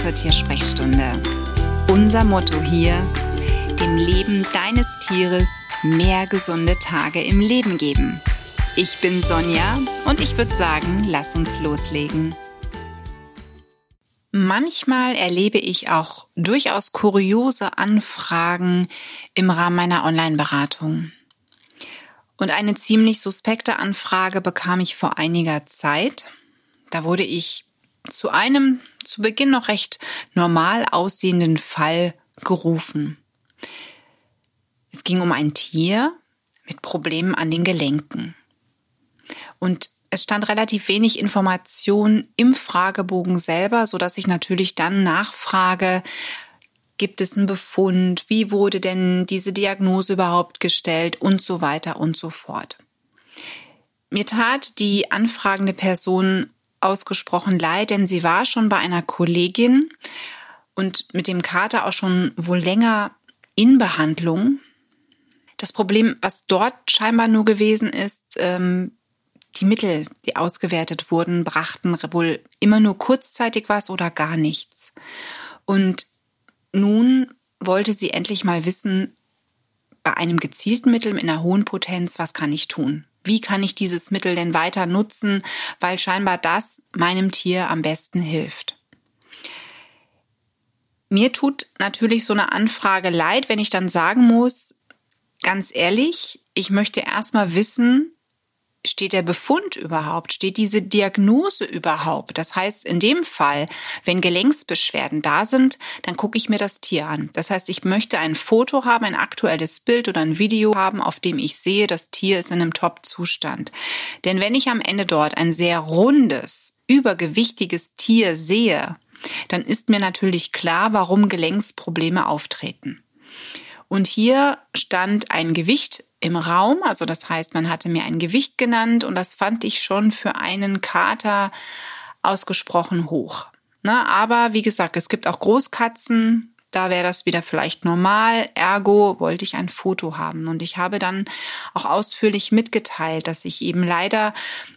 zur Tiersprechstunde. Unser Motto hier, dem Leben deines Tieres mehr gesunde Tage im Leben geben. Ich bin Sonja und ich würde sagen, lass uns loslegen. Manchmal erlebe ich auch durchaus kuriose Anfragen im Rahmen meiner Online-Beratung. Und eine ziemlich suspekte Anfrage bekam ich vor einiger Zeit. Da wurde ich zu einem zu Beginn noch recht normal aussehenden Fall gerufen. Es ging um ein Tier mit Problemen an den Gelenken. Und es stand relativ wenig Information im Fragebogen selber, so dass ich natürlich dann nachfrage, gibt es einen Befund, wie wurde denn diese Diagnose überhaupt gestellt und so weiter und so fort. Mir tat die anfragende Person ausgesprochen leid, denn sie war schon bei einer Kollegin und mit dem Kater auch schon wohl länger in Behandlung. Das Problem, was dort scheinbar nur gewesen ist, ähm, die Mittel, die ausgewertet wurden, brachten wohl immer nur kurzzeitig was oder gar nichts. Und nun wollte sie endlich mal wissen, bei einem gezielten Mittel in einer hohen Potenz, was kann ich tun? Wie kann ich dieses Mittel denn weiter nutzen, weil scheinbar das meinem Tier am besten hilft? Mir tut natürlich so eine Anfrage leid, wenn ich dann sagen muss, ganz ehrlich, ich möchte erstmal wissen, steht der Befund überhaupt? Steht diese Diagnose überhaupt? Das heißt, in dem Fall, wenn Gelenksbeschwerden da sind, dann gucke ich mir das Tier an. Das heißt, ich möchte ein Foto haben, ein aktuelles Bild oder ein Video haben, auf dem ich sehe, das Tier ist in einem Top-Zustand. Denn wenn ich am Ende dort ein sehr rundes, übergewichtiges Tier sehe, dann ist mir natürlich klar, warum Gelenksprobleme auftreten. Und hier stand ein Gewicht im Raum. Also das heißt, man hatte mir ein Gewicht genannt und das fand ich schon für einen Kater ausgesprochen hoch. Na, aber wie gesagt, es gibt auch Großkatzen, da wäre das wieder vielleicht normal. Ergo wollte ich ein Foto haben. Und ich habe dann auch ausführlich mitgeteilt, dass ich eben leider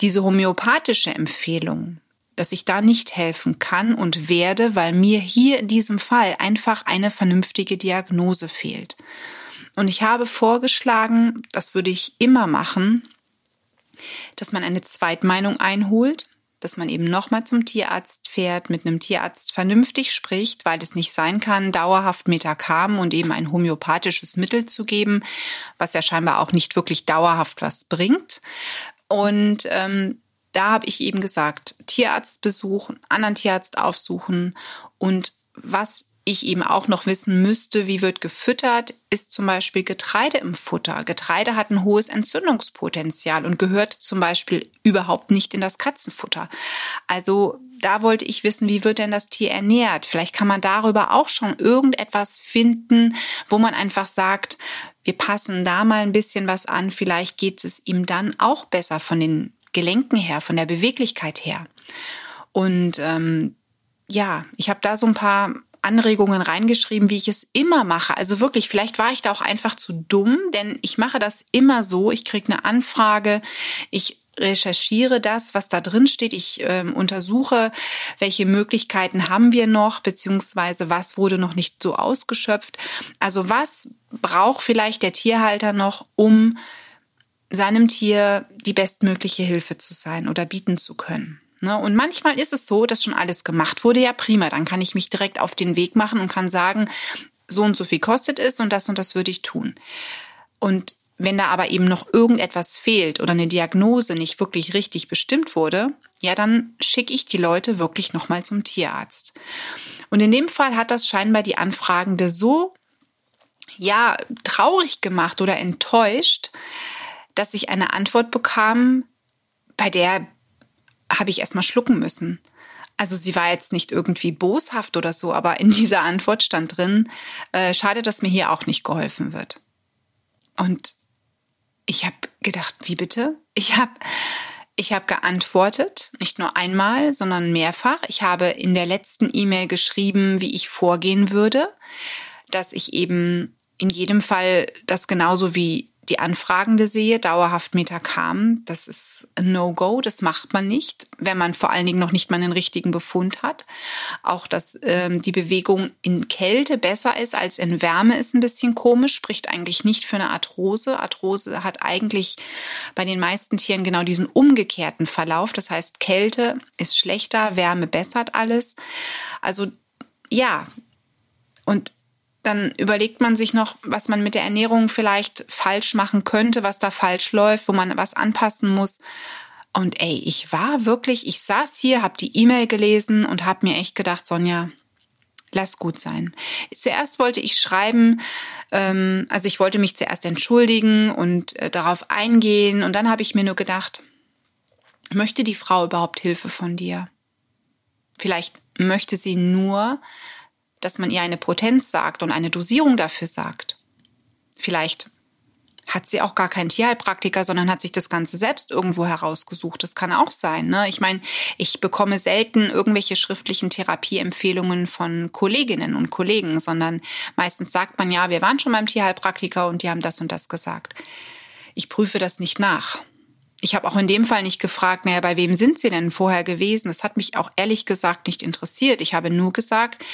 diese homöopathische Empfehlung, dass ich da nicht helfen kann und werde, weil mir hier in diesem Fall einfach eine vernünftige Diagnose fehlt. Und ich habe vorgeschlagen, das würde ich immer machen, dass man eine Zweitmeinung einholt, dass man eben nochmal zum Tierarzt fährt, mit einem Tierarzt vernünftig spricht, weil es nicht sein kann, dauerhaft Metacam und eben ein homöopathisches Mittel zu geben, was ja scheinbar auch nicht wirklich dauerhaft was bringt. Und ähm, da habe ich eben gesagt, Tierarzt besuchen, anderen Tierarzt aufsuchen und was ich eben auch noch wissen müsste, wie wird gefüttert, ist zum Beispiel Getreide im Futter. Getreide hat ein hohes Entzündungspotenzial und gehört zum Beispiel überhaupt nicht in das Katzenfutter. Also da wollte ich wissen, wie wird denn das Tier ernährt? Vielleicht kann man darüber auch schon irgendetwas finden, wo man einfach sagt, wir passen da mal ein bisschen was an, vielleicht geht es ihm dann auch besser von den Gelenken her, von der Beweglichkeit her. Und ähm, ja, ich habe da so ein paar Anregungen reingeschrieben, wie ich es immer mache. Also wirklich, vielleicht war ich da auch einfach zu dumm, denn ich mache das immer so. Ich kriege eine Anfrage, ich recherchiere das, was da drin steht. Ich äh, untersuche, welche Möglichkeiten haben wir noch, beziehungsweise was wurde noch nicht so ausgeschöpft. Also was braucht vielleicht der Tierhalter noch, um seinem Tier die bestmögliche Hilfe zu sein oder bieten zu können. Ne? Und manchmal ist es so, dass schon alles gemacht wurde. Ja, prima. Dann kann ich mich direkt auf den Weg machen und kann sagen, so und so viel kostet es und das und das würde ich tun. Und wenn da aber eben noch irgendetwas fehlt oder eine Diagnose nicht wirklich richtig bestimmt wurde, ja, dann schicke ich die Leute wirklich nochmal zum Tierarzt. Und in dem Fall hat das scheinbar die Anfragende so, ja, traurig gemacht oder enttäuscht, dass ich eine Antwort bekam, bei der habe ich erstmal schlucken müssen. Also sie war jetzt nicht irgendwie boshaft oder so, aber in dieser Antwort stand drin, äh, schade, dass mir hier auch nicht geholfen wird. Und ich habe gedacht, wie bitte? Ich habe ich habe geantwortet, nicht nur einmal, sondern mehrfach. Ich habe in der letzten E-Mail geschrieben, wie ich vorgehen würde, dass ich eben in jedem Fall das genauso wie die Anfragende sehe, dauerhaft Metacam, das ist ein No-Go, das macht man nicht, wenn man vor allen Dingen noch nicht mal einen richtigen Befund hat. Auch, dass ähm, die Bewegung in Kälte besser ist als in Wärme, ist ein bisschen komisch, spricht eigentlich nicht für eine Arthrose. Arthrose hat eigentlich bei den meisten Tieren genau diesen umgekehrten Verlauf. Das heißt, Kälte ist schlechter, Wärme bessert alles. Also ja, und dann überlegt man sich noch, was man mit der Ernährung vielleicht falsch machen könnte, was da falsch läuft, wo man was anpassen muss. Und ey, ich war wirklich, ich saß hier, habe die E-Mail gelesen und habe mir echt gedacht, Sonja, lass gut sein. Zuerst wollte ich schreiben, ähm, also ich wollte mich zuerst entschuldigen und äh, darauf eingehen. Und dann habe ich mir nur gedacht, möchte die Frau überhaupt Hilfe von dir? Vielleicht möchte sie nur dass man ihr eine Potenz sagt und eine Dosierung dafür sagt. Vielleicht hat sie auch gar keinen Tierheilpraktiker, sondern hat sich das Ganze selbst irgendwo herausgesucht. Das kann auch sein. Ne? Ich meine, ich bekomme selten irgendwelche schriftlichen Therapieempfehlungen von Kolleginnen und Kollegen, sondern meistens sagt man ja, wir waren schon beim Tierheilpraktiker und die haben das und das gesagt. Ich prüfe das nicht nach. Ich habe auch in dem Fall nicht gefragt, naja, bei wem sind Sie denn vorher gewesen? Das hat mich auch ehrlich gesagt nicht interessiert. Ich habe nur gesagt,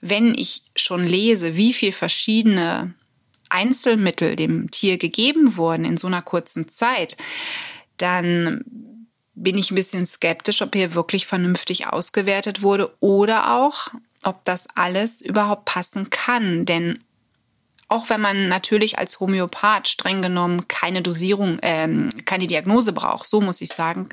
wenn ich schon lese, wie viel verschiedene Einzelmittel dem Tier gegeben wurden in so einer kurzen Zeit, dann bin ich ein bisschen skeptisch, ob hier wirklich vernünftig ausgewertet wurde oder auch, ob das alles überhaupt passen kann. Denn auch wenn man natürlich als Homöopath streng genommen keine Dosierung, ähm, keine Diagnose braucht, so muss ich sagen,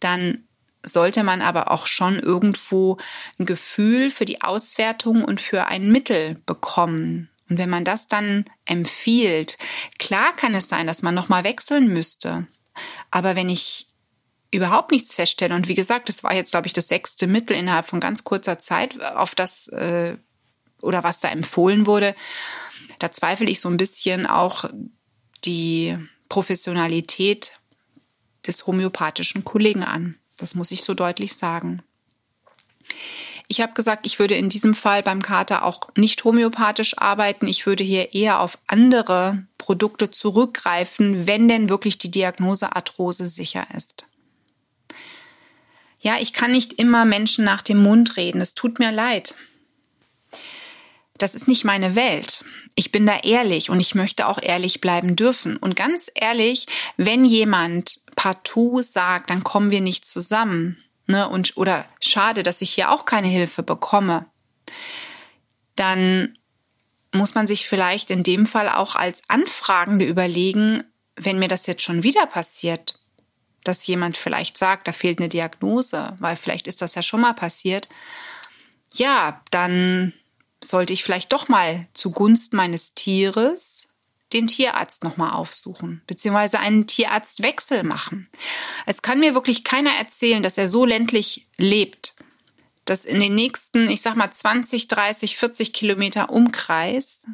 dann sollte man aber auch schon irgendwo ein Gefühl für die Auswertung und für ein Mittel bekommen. Und wenn man das dann empfiehlt, klar kann es sein, dass man nochmal wechseln müsste. Aber wenn ich überhaupt nichts feststelle, und wie gesagt, das war jetzt, glaube ich, das sechste Mittel innerhalb von ganz kurzer Zeit, auf das äh, oder was da empfohlen wurde, da zweifle ich so ein bisschen auch die Professionalität des homöopathischen Kollegen an. Das muss ich so deutlich sagen. Ich habe gesagt, ich würde in diesem Fall beim Kater auch nicht homöopathisch arbeiten. Ich würde hier eher auf andere Produkte zurückgreifen, wenn denn wirklich die Diagnose Arthrose sicher ist. Ja, ich kann nicht immer Menschen nach dem Mund reden. Es tut mir leid. Das ist nicht meine Welt. Ich bin da ehrlich und ich möchte auch ehrlich bleiben dürfen. Und ganz ehrlich, wenn jemand partout sagt, dann kommen wir nicht zusammen. Ne? Und, oder schade, dass ich hier auch keine Hilfe bekomme. Dann muss man sich vielleicht in dem Fall auch als Anfragende überlegen, wenn mir das jetzt schon wieder passiert, dass jemand vielleicht sagt, da fehlt eine Diagnose, weil vielleicht ist das ja schon mal passiert. Ja, dann sollte ich vielleicht doch mal zugunsten meines Tieres den Tierarzt nochmal aufsuchen, beziehungsweise einen Tierarztwechsel machen. Es kann mir wirklich keiner erzählen, dass er so ländlich lebt, dass in den nächsten, ich sag mal, 20, 30, 40 Kilometer Umkreis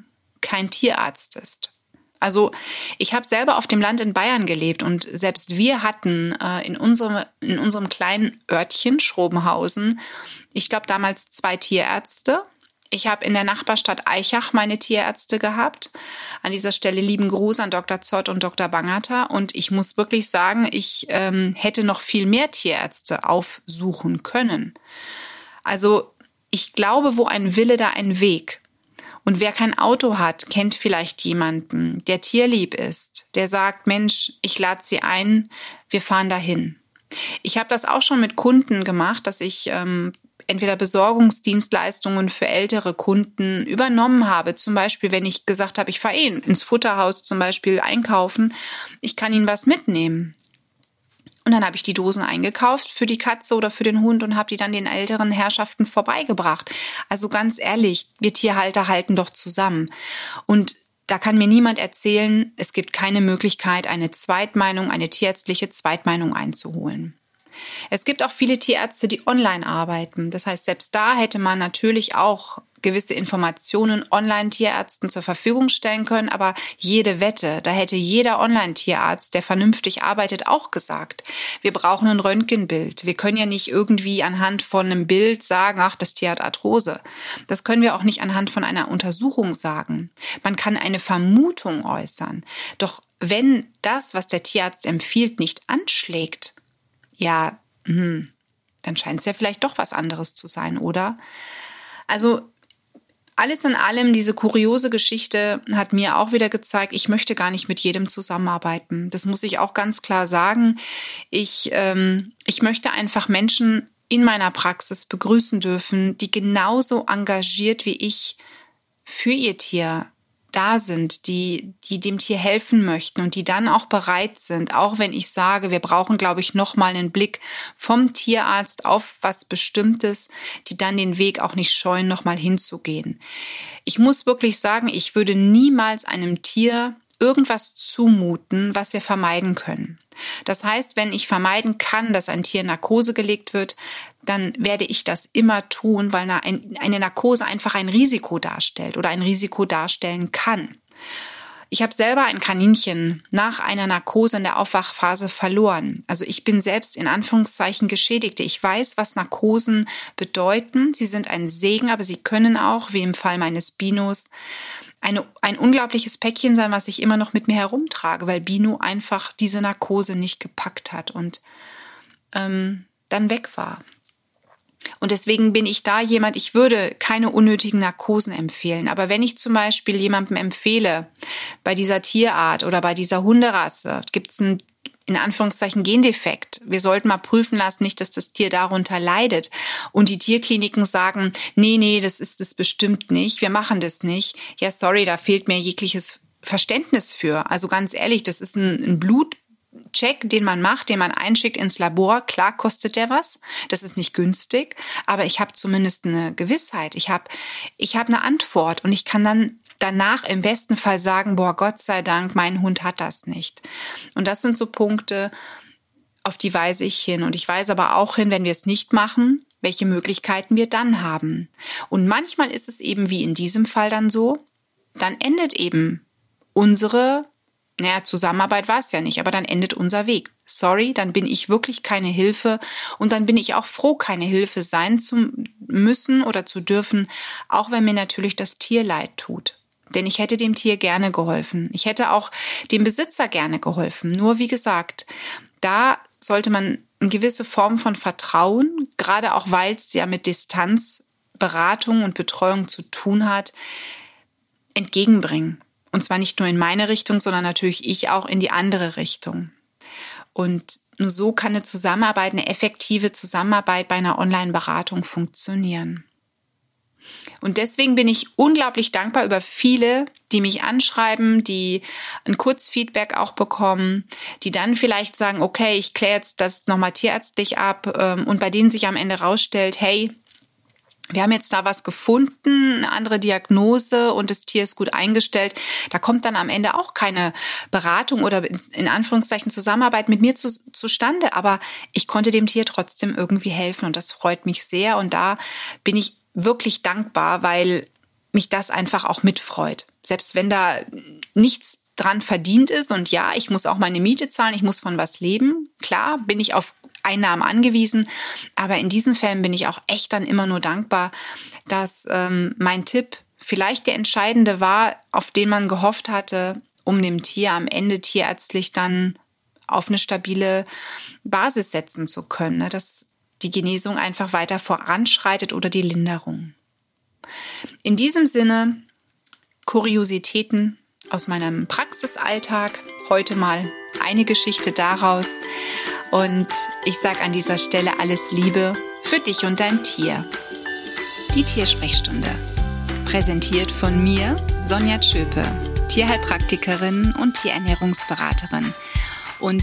kein Tierarzt ist. Also ich habe selber auf dem Land in Bayern gelebt und selbst wir hatten äh, in, unserem, in unserem kleinen Örtchen Schrobenhausen, ich glaube damals zwei Tierärzte ich habe in der Nachbarstadt Eichach meine Tierärzte gehabt. An dieser Stelle lieben Gruß an Dr. Zott und Dr. Bangerter. Und ich muss wirklich sagen, ich ähm, hätte noch viel mehr Tierärzte aufsuchen können. Also ich glaube, wo ein Wille, da ein Weg. Und wer kein Auto hat, kennt vielleicht jemanden, der tierlieb ist, der sagt, Mensch, ich lade Sie ein, wir fahren dahin. Ich habe das auch schon mit Kunden gemacht, dass ich ähm, entweder Besorgungsdienstleistungen für ältere Kunden übernommen habe. Zum Beispiel, wenn ich gesagt habe, ich fahre eh ins Futterhaus zum Beispiel einkaufen, ich kann Ihnen was mitnehmen. Und dann habe ich die Dosen eingekauft für die Katze oder für den Hund und habe die dann den älteren Herrschaften vorbeigebracht. Also ganz ehrlich, wir Tierhalter halten doch zusammen. Und da kann mir niemand erzählen, es gibt keine Möglichkeit, eine Zweitmeinung, eine tierärztliche Zweitmeinung einzuholen. Es gibt auch viele Tierärzte, die online arbeiten. Das heißt, selbst da hätte man natürlich auch gewisse Informationen Online-Tierärzten zur Verfügung stellen können, aber jede Wette, da hätte jeder Online-Tierarzt, der vernünftig arbeitet, auch gesagt, wir brauchen ein Röntgenbild. Wir können ja nicht irgendwie anhand von einem Bild sagen, ach, das Tier hat Arthrose. Das können wir auch nicht anhand von einer Untersuchung sagen. Man kann eine Vermutung äußern. Doch wenn das, was der Tierarzt empfiehlt, nicht anschlägt, ja, hm, dann scheint es ja vielleicht doch was anderes zu sein, oder? Also alles in allem, diese kuriose Geschichte hat mir auch wieder gezeigt, ich möchte gar nicht mit jedem zusammenarbeiten. Das muss ich auch ganz klar sagen. Ich, ähm, ich möchte einfach Menschen in meiner Praxis begrüßen dürfen, die genauso engagiert wie ich für ihr Tier da sind, die, die dem Tier helfen möchten und die dann auch bereit sind, auch wenn ich sage, wir brauchen, glaube ich, nochmal einen Blick vom Tierarzt auf was Bestimmtes, die dann den Weg auch nicht scheuen, nochmal hinzugehen. Ich muss wirklich sagen, ich würde niemals einem Tier irgendwas zumuten, was wir vermeiden können. Das heißt, wenn ich vermeiden kann, dass ein Tier in Narkose gelegt wird, dann werde ich das immer tun, weil eine Narkose einfach ein Risiko darstellt oder ein Risiko darstellen kann. Ich habe selber ein Kaninchen nach einer Narkose in der Aufwachphase verloren. Also ich bin selbst in Anführungszeichen Geschädigte. Ich weiß, was Narkosen bedeuten. Sie sind ein Segen, aber sie können auch, wie im Fall meines Binos, eine, ein unglaubliches Päckchen sein, was ich immer noch mit mir herumtrage, weil Bino einfach diese Narkose nicht gepackt hat und ähm, dann weg war. Und deswegen bin ich da jemand, ich würde keine unnötigen Narkosen empfehlen. Aber wenn ich zum Beispiel jemandem empfehle, bei dieser Tierart oder bei dieser Hunderasse gibt es einen in Anführungszeichen Gendefekt. Wir sollten mal prüfen lassen, nicht, dass das Tier darunter leidet. Und die Tierkliniken sagen, nee, nee, das ist es bestimmt nicht. Wir machen das nicht. Ja, sorry, da fehlt mir jegliches Verständnis für. Also ganz ehrlich, das ist ein, ein Blut, den man macht, den man einschickt ins Labor, klar kostet der was. Das ist nicht günstig, aber ich habe zumindest eine Gewissheit. Ich habe ich hab eine Antwort und ich kann dann danach im besten Fall sagen, boah, Gott sei Dank, mein Hund hat das nicht. Und das sind so Punkte, auf die weise ich hin. Und ich weise aber auch hin, wenn wir es nicht machen, welche Möglichkeiten wir dann haben. Und manchmal ist es eben wie in diesem Fall dann so, dann endet eben unsere naja, Zusammenarbeit war es ja nicht, aber dann endet unser Weg. Sorry, dann bin ich wirklich keine Hilfe und dann bin ich auch froh, keine Hilfe sein zu müssen oder zu dürfen, auch wenn mir natürlich das Tier leid tut. Denn ich hätte dem Tier gerne geholfen. Ich hätte auch dem Besitzer gerne geholfen. Nur wie gesagt, da sollte man eine gewisse Form von Vertrauen, gerade auch weil es ja mit Distanzberatung und Betreuung zu tun hat, entgegenbringen. Und zwar nicht nur in meine Richtung, sondern natürlich ich auch in die andere Richtung. Und nur so kann eine Zusammenarbeit, eine effektive Zusammenarbeit bei einer Online-Beratung funktionieren. Und deswegen bin ich unglaublich dankbar über viele, die mich anschreiben, die ein Kurzfeedback auch bekommen, die dann vielleicht sagen, okay, ich kläre jetzt das nochmal tierärztlich ab ähm, und bei denen sich am Ende rausstellt, hey, wir haben jetzt da was gefunden, eine andere Diagnose und das Tier ist gut eingestellt. Da kommt dann am Ende auch keine Beratung oder in Anführungszeichen Zusammenarbeit mit mir zu, zustande. Aber ich konnte dem Tier trotzdem irgendwie helfen und das freut mich sehr. Und da bin ich wirklich dankbar, weil mich das einfach auch mitfreut. Selbst wenn da nichts dran verdient ist und ja, ich muss auch meine Miete zahlen, ich muss von was leben. Klar, bin ich auf Einnahmen angewiesen. Aber in diesen Fällen bin ich auch echt dann immer nur dankbar, dass ähm, mein Tipp vielleicht der entscheidende war, auf den man gehofft hatte, um dem Tier am Ende tierärztlich dann auf eine stabile Basis setzen zu können, ne? Die Genesung einfach weiter voranschreitet oder die Linderung. In diesem Sinne, Kuriositäten aus meinem Praxisalltag, heute mal eine Geschichte daraus. Und ich sage an dieser Stelle alles Liebe für dich und dein Tier. Die Tiersprechstunde. Präsentiert von mir, Sonja Tschöpe, Tierheilpraktikerin und Tierernährungsberaterin. Und